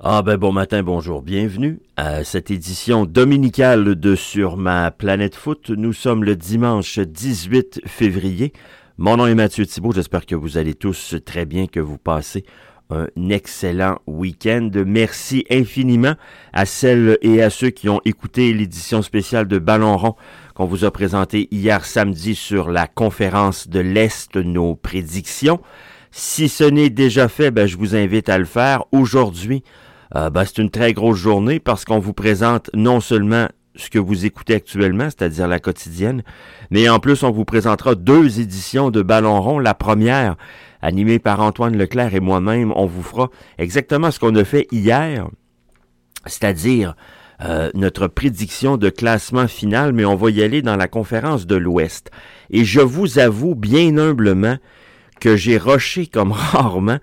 Ah ben bon matin, bonjour, bienvenue à cette édition dominicale de Sur ma planète foot. Nous sommes le dimanche 18 février. Mon nom est Mathieu Thibault, j'espère que vous allez tous très bien, que vous passez un excellent week-end. Merci infiniment à celles et à ceux qui ont écouté l'édition spéciale de Ballon rond qu'on vous a présentée hier samedi sur la conférence de l'Est, nos prédictions. Si ce n'est déjà fait, ben, je vous invite à le faire aujourd'hui euh, ben, c'est une très grosse journée parce qu'on vous présente non seulement ce que vous écoutez actuellement, c'est-à-dire la quotidienne, mais en plus on vous présentera deux éditions de Ballon rond. La première, animée par Antoine Leclerc et moi-même, on vous fera exactement ce qu'on a fait hier, c'est-à-dire euh, notre prédiction de classement final, mais on va y aller dans la conférence de l'Ouest. Et je vous avoue bien humblement que j'ai rushé comme rarement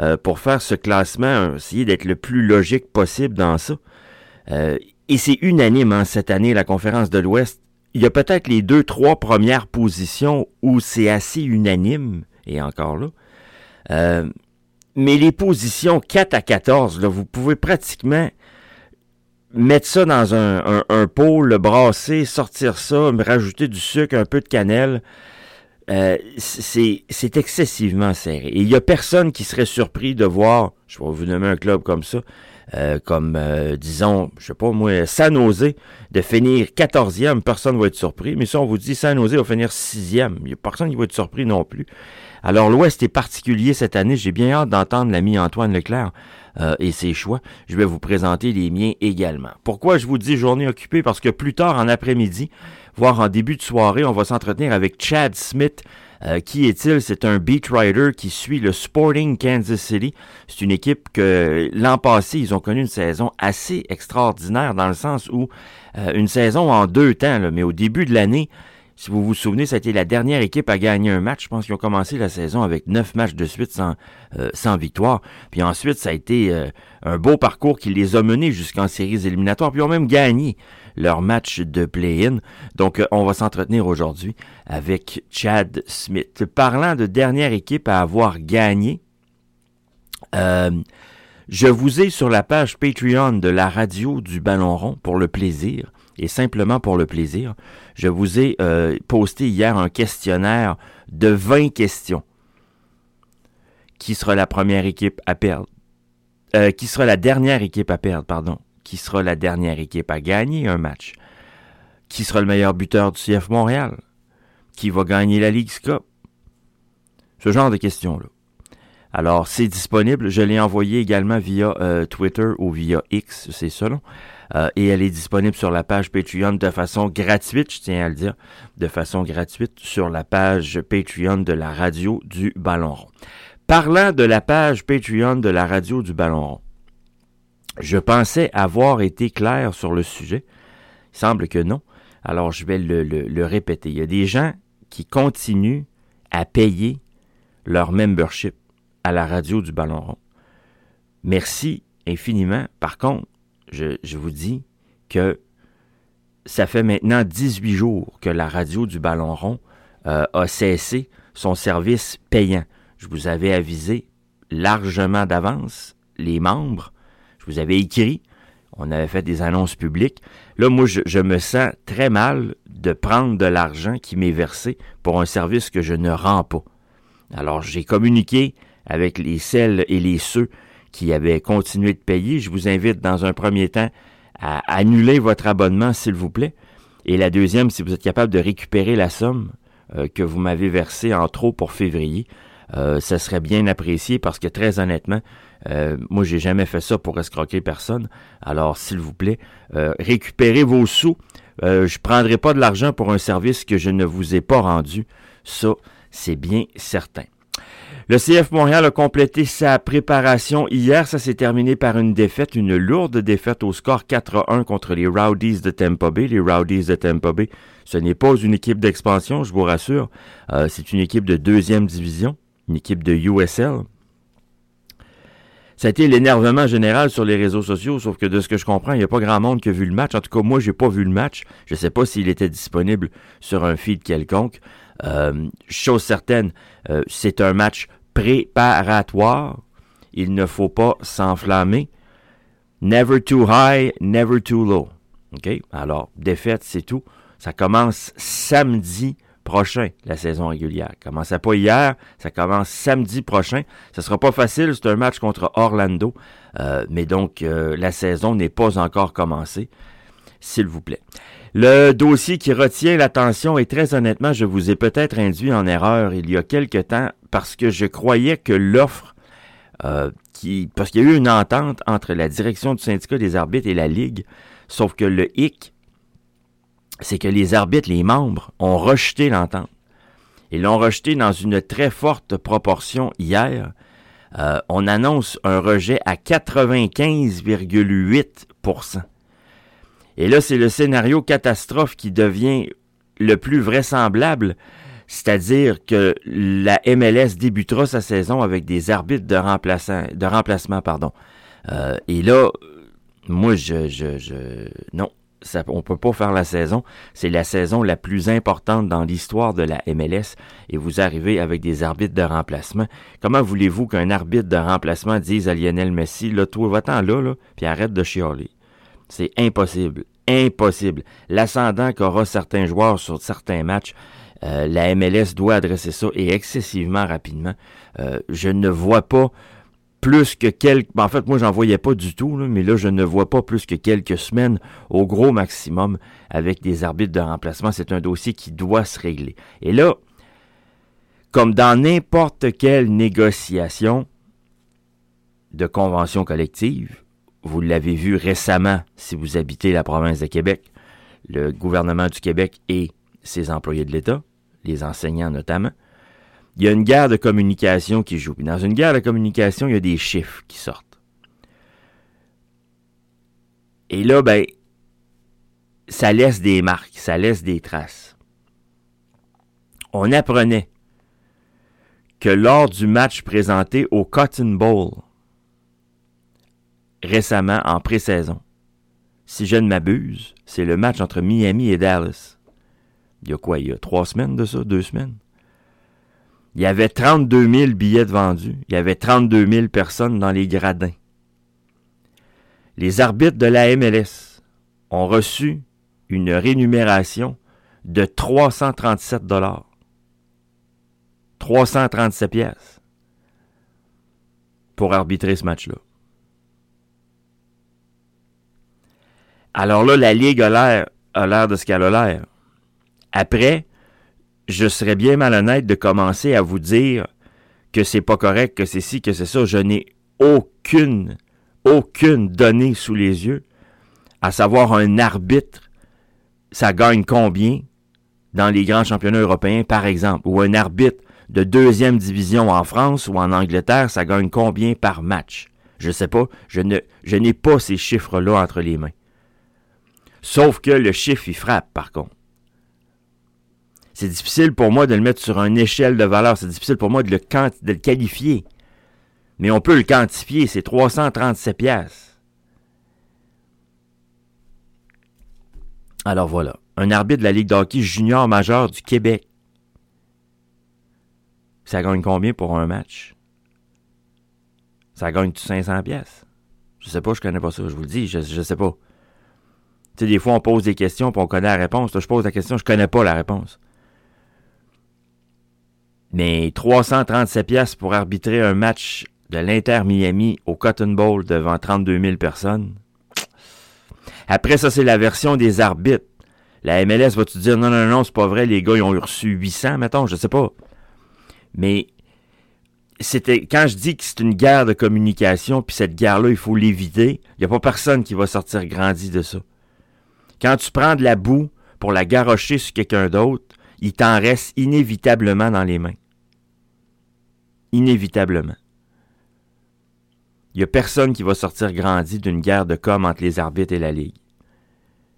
euh, pour faire ce classement, essayer d'être le plus logique possible dans ça. Euh, et c'est unanime hein, cette année, la conférence de l'Ouest. Il y a peut-être les deux, trois premières positions où c'est assez unanime, et encore là. Euh, mais les positions 4 à 14, là, vous pouvez pratiquement mettre ça dans un, un, un pot, le brasser, sortir ça, rajouter du sucre, un peu de cannelle. Euh, c'est excessivement serré. Et il n'y a personne qui serait surpris de voir, je vais vous nommer un club comme ça, euh, comme, euh, disons, je sais pas moi, San Jose, de finir 14e, personne ne va être surpris. Mais si on vous dit San Jose va finir 6e, il n'y a personne qui va être surpris non plus. Alors l'Ouest est particulier cette année. J'ai bien hâte d'entendre l'ami Antoine Leclerc et ses choix. Je vais vous présenter les miens également. Pourquoi je vous dis journée occupée? Parce que plus tard en après-midi, voire en début de soirée, on va s'entretenir avec Chad Smith. Euh, qui est-il? C'est un beat writer qui suit le Sporting Kansas City. C'est une équipe que l'an passé, ils ont connu une saison assez extraordinaire dans le sens où euh, une saison en deux temps, mais au début de l'année, si vous vous souvenez, ça a été la dernière équipe à gagner un match. Je pense qu'ils ont commencé la saison avec neuf matchs de suite sans, euh, victoire. Puis ensuite, ça a été un beau parcours qui les a menés jusqu'en séries éliminatoires. Puis ils ont même gagné leur match de play-in. Donc, euh, on va s'entretenir aujourd'hui avec Chad Smith. Parlant de dernière équipe à avoir gagné, euh, je vous ai sur la page Patreon de la radio du Ballon rond pour le plaisir et simplement pour le plaisir. Je vous ai euh, posté hier un questionnaire de 20 questions. Qui sera la première équipe à perdre? qui sera la dernière équipe à perdre, pardon? Qui sera la dernière équipe à gagner un match, qui sera le meilleur buteur du CF Montréal, qui va gagner la Ligue Cup? Ce genre de questions-là. Alors, c'est disponible. Je l'ai envoyé également via euh, Twitter ou via X, c'est selon. Euh, et elle est disponible sur la page Patreon de façon gratuite, je tiens à le dire, de façon gratuite sur la page Patreon de la radio du Ballon rond. Parlant de la page Patreon de la radio du Ballon rond, je pensais avoir été clair sur le sujet. Il semble que non. Alors je vais le, répéter. Il y a des gens qui continuent à payer leur membership à la radio du Ballon rond. Merci infiniment. Par contre, je, vous dis que ça fait maintenant 18 jours que la radio du Ballon rond euh, a cessé son service payant. Je vous avais avisé largement d'avance les membres vous avez écrit, on avait fait des annonces publiques. Là, moi, je, me sens très mal de prendre de l'argent qui m'est versé pour un service que je ne rends pas. Alors, j'ai communiqué avec les celles et les ceux qui avaient continué de payer. Je vous invite dans un premier temps à annuler votre abonnement, s'il vous plaît. Et la deuxième, si vous êtes capable de récupérer la somme euh, que vous m'avez versée en trop pour février, euh, ça serait bien apprécié parce que très honnêtement, euh, moi j'ai jamais fait ça pour escroquer personne. Alors s'il vous plaît, euh, récupérez vos sous. Euh, je prendrai pas de l'argent pour un service que je ne vous ai pas rendu. Ça, c'est bien certain. Le CF Montréal a complété sa préparation hier. Ça s'est terminé par une défaite, une lourde défaite au score 4-1 contre les Rowdies de Tampa Bay. Les Rowdies de Tampa Bay, ce n'est pas une équipe d'expansion, je vous rassure. c'est une équipe de deuxième division une équipe de USL. Ça a été l'énervement général sur les réseaux sociaux, sauf que de ce que je comprends, il n'y a pas grand monde qui a vu le match. En tout cas, moi, j'ai pas vu le match. Je ne sais pas s'il était disponible sur un feed quelconque. Euh, chose certaine, euh, c'est un match préparatoire. Il ne faut pas s'enflammer. Never too high, never too low. OK? Alors, défaite, c'est tout. Ça commence samedi prochain, la saison régulière. Ça commençait pas hier, ça commence samedi prochain. Ce sera pas facile, c'est un match contre Orlando. Euh, mais donc, euh, la saison n'est pas encore commencée. S'il vous plaît. Le dossier qui retient l'attention et très honnêtement, je vous ai peut-être induit en erreur il y a quelque temps parce que je croyais que l'offre euh, qui parce qu'il y a eu une entente entre la direction du syndicat des arbitres et la ligue, sauf que le hic c'est que les arbitres, les membres ont rejeté l'entente. Ils l'ont rejeté dans une très forte proportion hier. Euh, on annonce un rejet à 95,8% et là, c'est le scénario catastrophe qui devient le plus vraisemblable, c'est-à-dire que la MLS débutera sa saison avec des arbitres de, de remplacement. Pardon. Euh, et là, moi, je, je, non, ça, on peut pas faire la saison. C'est la saison la plus importante dans l'histoire de la MLS et vous arrivez avec des arbitres de remplacement. Comment voulez-vous qu'un arbitre de remplacement dise à Lionel Messi, là, toi, va-t'en là, là, puis arrête de chialer? C'est impossible. Impossible. L'ascendant qu'aura certains joueurs sur certains matchs, euh, la MLS doit adresser ça et excessivement rapidement. Euh, je ne vois pas plus que quelques... En fait, moi, j'en voyais pas du tout, mais là, je ne vois pas plus que quelques semaines au gros maximum avec des arbitres de remplacement. C'est un dossier qui doit se régler. Et là, comme dans n'importe quelle négociation de convention collective, vous l'avez vu récemment si vous habitez la province de Québec, le gouvernement du Québec et ses employés de l'État, les enseignants notamment, il y a une guerre de communication qui joue. Dans une guerre de communication, il y a des chiffres qui sortent. Et là, ben, ça laisse des marques, ça laisse des traces. On apprenait que lors du match présenté au Cotton Bowl, récemment en pré-saison. Si je ne m'abuse, c'est le match entre Miami et Dallas. Il y a quoi, il y a trois semaines de ça, deux semaines? Il y avait 32 000 billets vendus. Il y avait 32 000 personnes dans les gradins. Les arbitres de la MLS ont reçu une rémunération de 337 dollars. 337 pièces pour arbitrer ce match-là. Alors là, la Ligue a l'air de ce qu'elle a l'air. Après, je serais bien malhonnête de commencer à vous dire que c'est pas correct, que c'est ci, que c'est ça. Je n'ai aucune, aucune donnée sous les yeux, à savoir un arbitre, ça gagne combien dans les grands championnats européens, par exemple, ou un arbitre de deuxième division en France ou en Angleterre, ça gagne combien par match? Je sais pas, je ne, je n'ai pas ces chiffres-là entre les mains. Sauf que le chiffre, il frappe, par contre. C'est difficile pour moi de le mettre sur une échelle de valeur. C'est difficile pour moi de le, de le qualifier. Mais on peut le quantifier. C'est 337 pièces. Alors voilà. Un arbitre de la Ligue d'hockey junior majeur du Québec. Ça gagne combien pour un match? Ça gagne 500 pièces. Je sais pas, je connais pas ça. Je vous le dis, je, je sais pas. Tu sais, des fois, on pose des questions puis on connaît la réponse. je pose la question, je connais pas la réponse. Mais 337 pièces pour arbitrer un match de l'Inter Miami au Cotton Bowl devant 32 000 personnes. Après ça, c'est la version des arbitres. La MLS va-tu dire non, non, non, c'est pas vrai, les gars, ils ont reçu 800, mettons, je sais pas. Mais c'était quand je dis que c'est une guerre de communication, puis cette guerre-là, il faut l'éviter, il n'y a pas personne qui va sortir grandi de ça. Quand tu prends de la boue pour la garrocher sur quelqu'un d'autre, il t'en reste inévitablement dans les mains. Inévitablement. Il n'y a personne qui va sortir grandi d'une guerre de com entre les arbitres et la Ligue.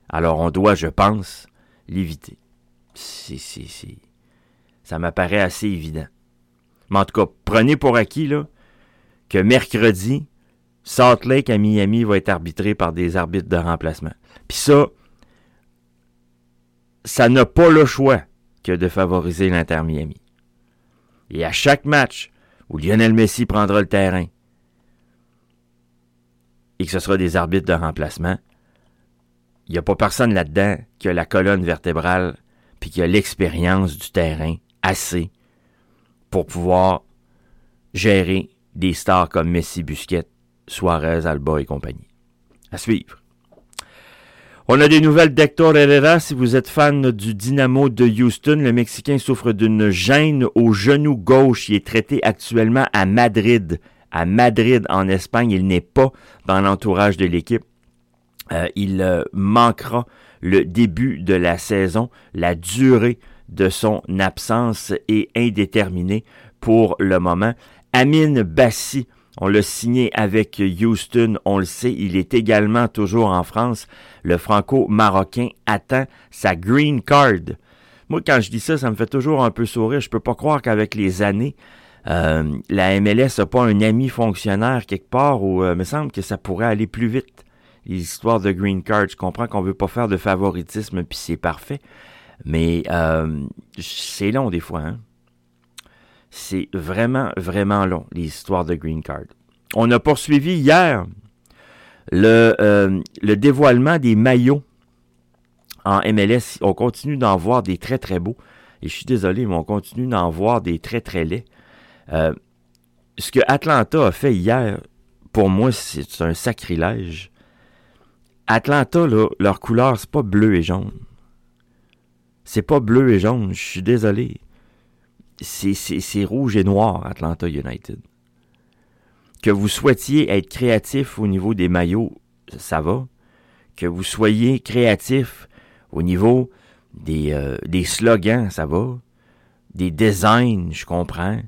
Alors on doit, je pense, l'éviter. C'est, c'est, c'est... Ça m'apparaît assez évident. Mais en tout cas, prenez pour acquis là, que mercredi, Salt Lake à Miami va être arbitré par des arbitres de remplacement. Puis ça, ça n'a pas le choix que de favoriser l'Inter Miami. Et à chaque match où Lionel Messi prendra le terrain, et que ce sera des arbitres de remplacement, il n'y a pas personne là-dedans qui a la colonne vertébrale puis qui a l'expérience du terrain assez pour pouvoir gérer des stars comme Messi, Busquets, Suarez, Alba et compagnie. À suivre. On a des nouvelles d'Hector Herrera. Si vous êtes fan du Dynamo de Houston, le Mexicain souffre d'une gêne au genou gauche. Il est traité actuellement à Madrid. À Madrid, en Espagne. Il n'est pas dans l'entourage de l'équipe. Euh, il euh, manquera le début de la saison. La durée de son absence est indéterminée pour le moment. Amin Bassi, on l'a signé avec Houston, on le sait, il est également toujours en France. Le franco-marocain attend sa green card. Moi, quand je dis ça, ça me fait toujours un peu sourire. Je peux pas croire qu'avec les années, euh, la MLS n'a pas un ami fonctionnaire quelque part où euh, il me semble que ça pourrait aller plus vite. L'histoire de green card, je comprends qu'on veut pas faire de favoritisme, puis c'est parfait. Mais euh, c'est long des fois. Hein? C'est vraiment, vraiment long, les histoires de green card. On a poursuivi hier le, euh, le dévoilement des maillots en MLS. On continue d'en voir des très, très beaux. Et je suis désolé, mais on continue d'en voir des très, très laids. Euh, ce que Atlanta a fait hier, pour moi, c'est un sacrilège. Atlanta, là, leur couleur, c'est pas bleu et jaune. C'est pas bleu et jaune, je suis désolé c'est rouge et noir, Atlanta United. Que vous souhaitiez être créatif au niveau des maillots, ça va. Que vous soyez créatif au niveau des, euh, des slogans, ça va. Des designs, je comprends.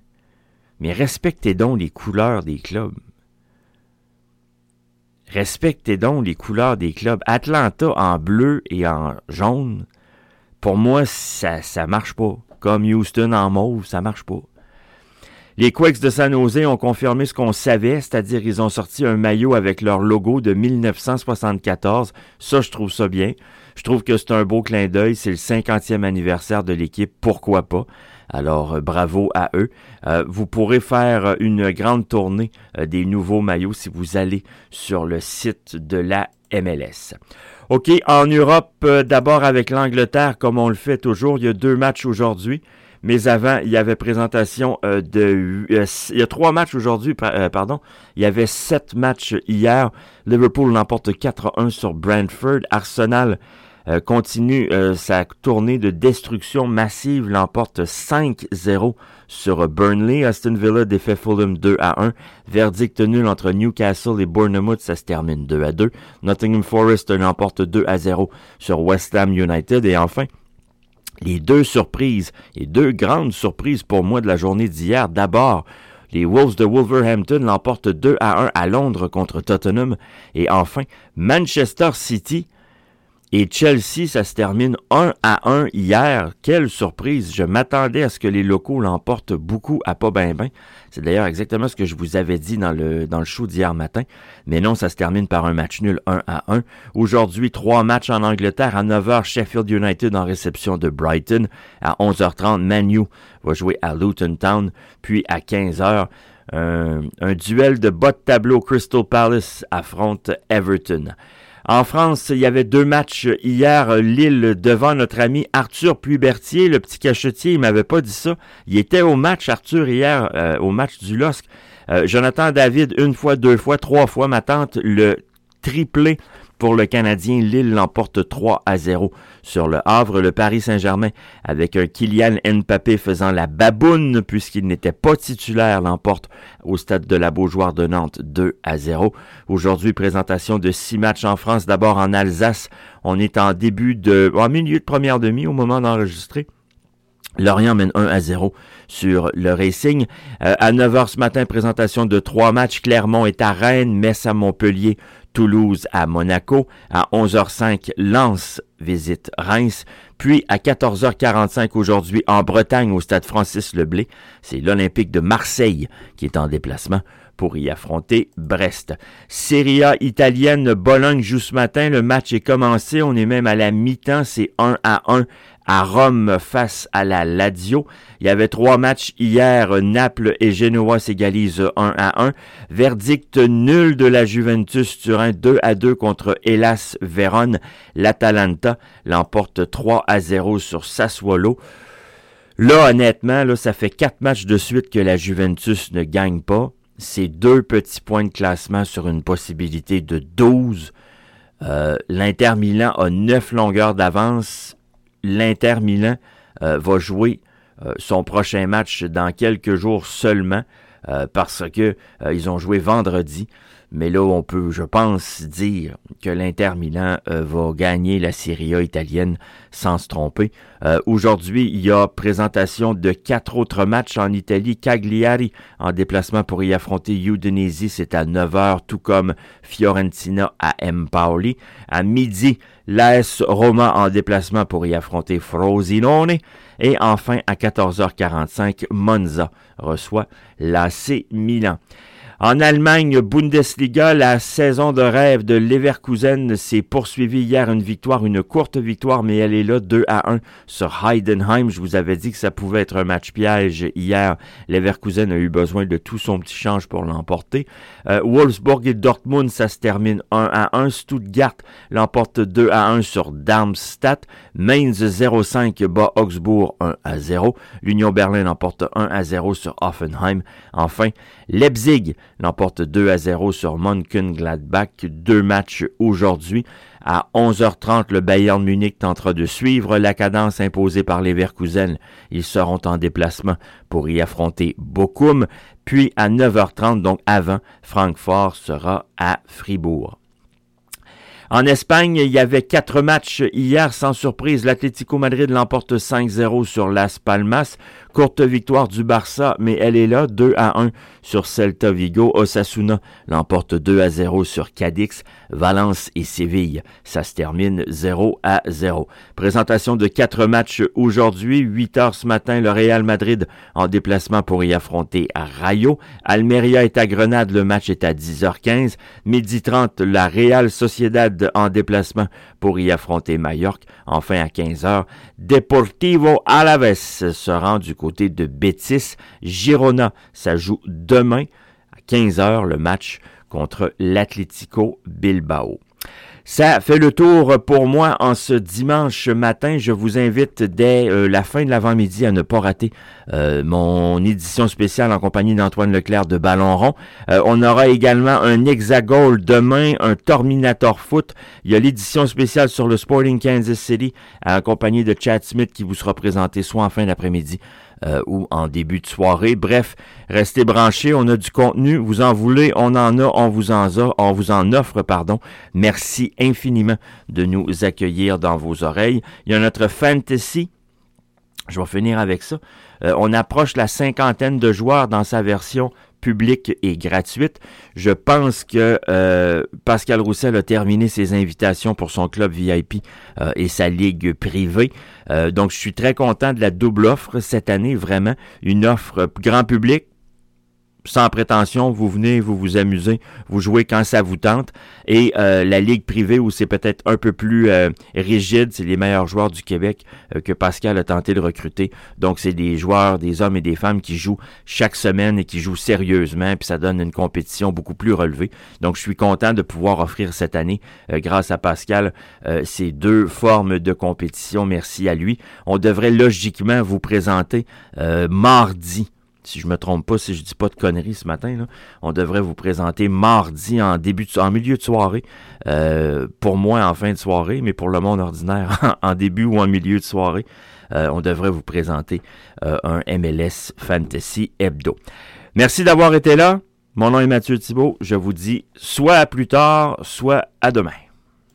Mais respectez donc les couleurs des clubs. Respectez donc les couleurs des clubs. Atlanta en bleu et en jaune, pour moi, ça, ça marche pas comme Houston en mauve, ça marche pas. Les Quakes de San Jose ont confirmé ce qu'on savait, c'est-à-dire ils ont sorti un maillot avec leur logo de 1974. Ça, je trouve ça bien. Je trouve que c'est un beau clin d'œil. C'est le 50e anniversaire de l'équipe. Pourquoi pas? Alors, euh, bravo à eux. Euh, vous pourrez faire une grande tournée euh, des nouveaux maillots si vous allez sur le site de la MLS. OK, en Europe, euh, d'abord avec l'Angleterre, comme on le fait toujours, il y a deux matchs aujourd'hui. Mais avant, il y avait présentation euh, de... Euh, il y a trois matchs aujourd'hui, pardon. Il y avait sept matchs hier. Liverpool l'emporte 4-1 sur Brentford. Arsenal continue sa tournée de destruction massive, l'emporte 5-0 sur Burnley. Aston Villa défait Fulham 2 à 1. Verdict nul entre Newcastle et Bournemouth, ça se termine 2 à 2. Nottingham Forest l'emporte 2 à 0 sur West Ham United. Et enfin, les deux surprises, et deux grandes surprises pour moi de la journée d'hier. D'abord, les Wolves de Wolverhampton l'emportent 2 à 1 à Londres contre Tottenham. Et enfin, Manchester City et Chelsea, ça se termine 1 à 1 hier. Quelle surprise. Je m'attendais à ce que les locaux l'emportent beaucoup à pas ben ben. C'est d'ailleurs exactement ce que je vous avais dit dans le, dans le show d'hier matin. Mais non, ça se termine par un match nul 1 à 1. Aujourd'hui, trois matchs en Angleterre. À 9h, Sheffield United en réception de Brighton. À 11h30, Manu va jouer à Luton Town. Puis à 15h, un, un duel de bas de tableau. Crystal Palace affronte Everton. En France, il y avait deux matchs hier. Lille devant notre ami Arthur Puibertier, le petit cachetier. Il m'avait pas dit ça. Il était au match, Arthur, hier, euh, au match du LOSC. Euh, Jonathan David, une fois, deux fois, trois fois, ma tante, le triplé pour le Canadien, Lille l'emporte 3 à 0 sur le Havre. Le Paris Saint-Germain, avec un Kylian Mbappé faisant la baboune puisqu'il n'était pas titulaire, l'emporte au stade de la Beaujoire de Nantes 2 à 0. Aujourd'hui, présentation de six matchs en France. D'abord en Alsace. On est en début de, en milieu de première demi au moment d'enregistrer. Lorient mène 1 à 0 sur le Racing. Euh, à 9h ce matin, présentation de trois matchs. Clermont est à Rennes, Metz à Montpellier, Toulouse à Monaco. À 11h05, Lens visite Reims. Puis à 14h45 aujourd'hui en Bretagne au stade Francis Leblé, c'est l'Olympique de Marseille qui est en déplacement pour y affronter Brest. Serie A italienne, Bologne joue ce matin, le match est commencé, on est même à la mi-temps, c'est 1 à 1 à Rome face à la Lazio. Il y avait trois matchs hier. Naples et Genoa s'égalisent 1 à 1. Verdict nul de la Juventus Turin 2 à 2 contre Hellas Vérone. L'Atalanta l'emporte 3 à 0 sur Sassuolo. Là, honnêtement, là, ça fait quatre matchs de suite que la Juventus ne gagne pas. C'est deux petits points de classement sur une possibilité de 12. Euh, L'Inter Milan a neuf longueurs d'avance. L'Inter Milan euh, va jouer euh, son prochain match dans quelques jours seulement parce que ils ont joué vendredi. Mais là, on peut, je pense, dire que l'Inter Milan euh, va gagner la Serie A italienne sans se tromper. Euh, aujourd'hui, il y a présentation de quatre autres matchs en Italie. Cagliari en déplacement pour y affronter Udinese, c'est à 9h, tout comme Fiorentina à Pauli. À midi, l'AS Roma en déplacement pour y affronter Frosinone. Et enfin, à 14h45, Monza reçoit l'AC Milan. En Allemagne, Bundesliga, la saison de rêve de Leverkusen s'est poursuivie hier une victoire, une courte victoire, mais elle est là 2 à 1 sur Heidenheim. Je vous avais dit que ça pouvait être un match piège hier. Leverkusen a eu besoin de tout son petit change pour l'emporter. Euh, Wolfsburg et Dortmund, ça se termine 1 à 1. Stuttgart l'emporte 2 à 1 sur Darmstadt. Mainz 0-5 bat Augsbourg 1 à 0. L'Union Berlin l'emporte 1 à 0 sur Offenheim. Enfin, Leipzig l'emporte 2 à 0 sur Mönchengladbach. Deux matchs aujourd'hui. À 11h30, le Bayern Munich tentera de suivre la cadence imposée par les Verkusen. Ils seront en déplacement pour y affronter Bochum. Puis à 9h30, donc avant, Francfort sera à Fribourg. En Espagne, il y avait quatre matchs hier. Sans surprise, l'Atlético Madrid l'emporte 5-0 sur Las Palmas. Courte victoire du Barça, mais elle est là, 2 à 1 sur Celta Vigo. Osasuna l'emporte 2 à 0 sur Cadix. Valence et Séville, ça se termine 0 à 0. Présentation de quatre matchs aujourd'hui. 8 heures ce matin, le Real Madrid en déplacement pour y affronter Rayo. Almeria est à Grenade, le match est à 10h15. Midi 30, la Real Sociedad en déplacement pour y affronter Mallorca. Enfin à 15h, Deportivo Alaves se rend du côté de Betis. Girona, ça joue demain à 15h le match contre l'Atlético Bilbao. Ça fait le tour pour moi en ce dimanche matin. Je vous invite dès euh, la fin de l'avant-midi à ne pas rater euh, mon édition spéciale en compagnie d'Antoine Leclerc de Ballon Rond. Euh, on aura également un Hexagol demain, un Terminator Foot. Il y a l'édition spéciale sur le Sporting Kansas City en compagnie de Chad Smith qui vous sera présenté soit en fin d'après-midi euh, ou en début de soirée. Bref, restez branchés, on a du contenu, vous en voulez, on en a, on vous en a, on vous en offre, pardon. Merci infiniment de nous accueillir dans vos oreilles. Il y a notre fantasy. Je vais finir avec ça. Euh, on approche la cinquantaine de joueurs dans sa version publique et gratuite. Je pense que euh, Pascal Roussel a terminé ses invitations pour son club VIP euh, et sa ligue privée. Euh, donc, je suis très content de la double offre cette année, vraiment. Une offre grand public, sans prétention, vous venez, vous vous amusez, vous jouez quand ça vous tente. Et euh, la ligue privée où c'est peut-être un peu plus euh, rigide, c'est les meilleurs joueurs du Québec euh, que Pascal a tenté de recruter. Donc c'est des joueurs, des hommes et des femmes qui jouent chaque semaine et qui jouent sérieusement, puis ça donne une compétition beaucoup plus relevée. Donc je suis content de pouvoir offrir cette année, grâce à Pascal, ces deux formes de compétition. Merci à lui. On devrait logiquement vous présenter mardi si je me trompe pas, si je dis pas de conneries ce matin, on devrait vous présenter mardi en début en milieu de soirée, euh, pour moi en fin de soirée, mais pour le monde ordinaire en début ou en milieu de soirée, euh, on devrait vous présenter euh, un MLS Fantasy Hebdo. Merci d'avoir été là. Mon nom est Mathieu Thibault. Je vous dis soit à plus tard, soit à demain.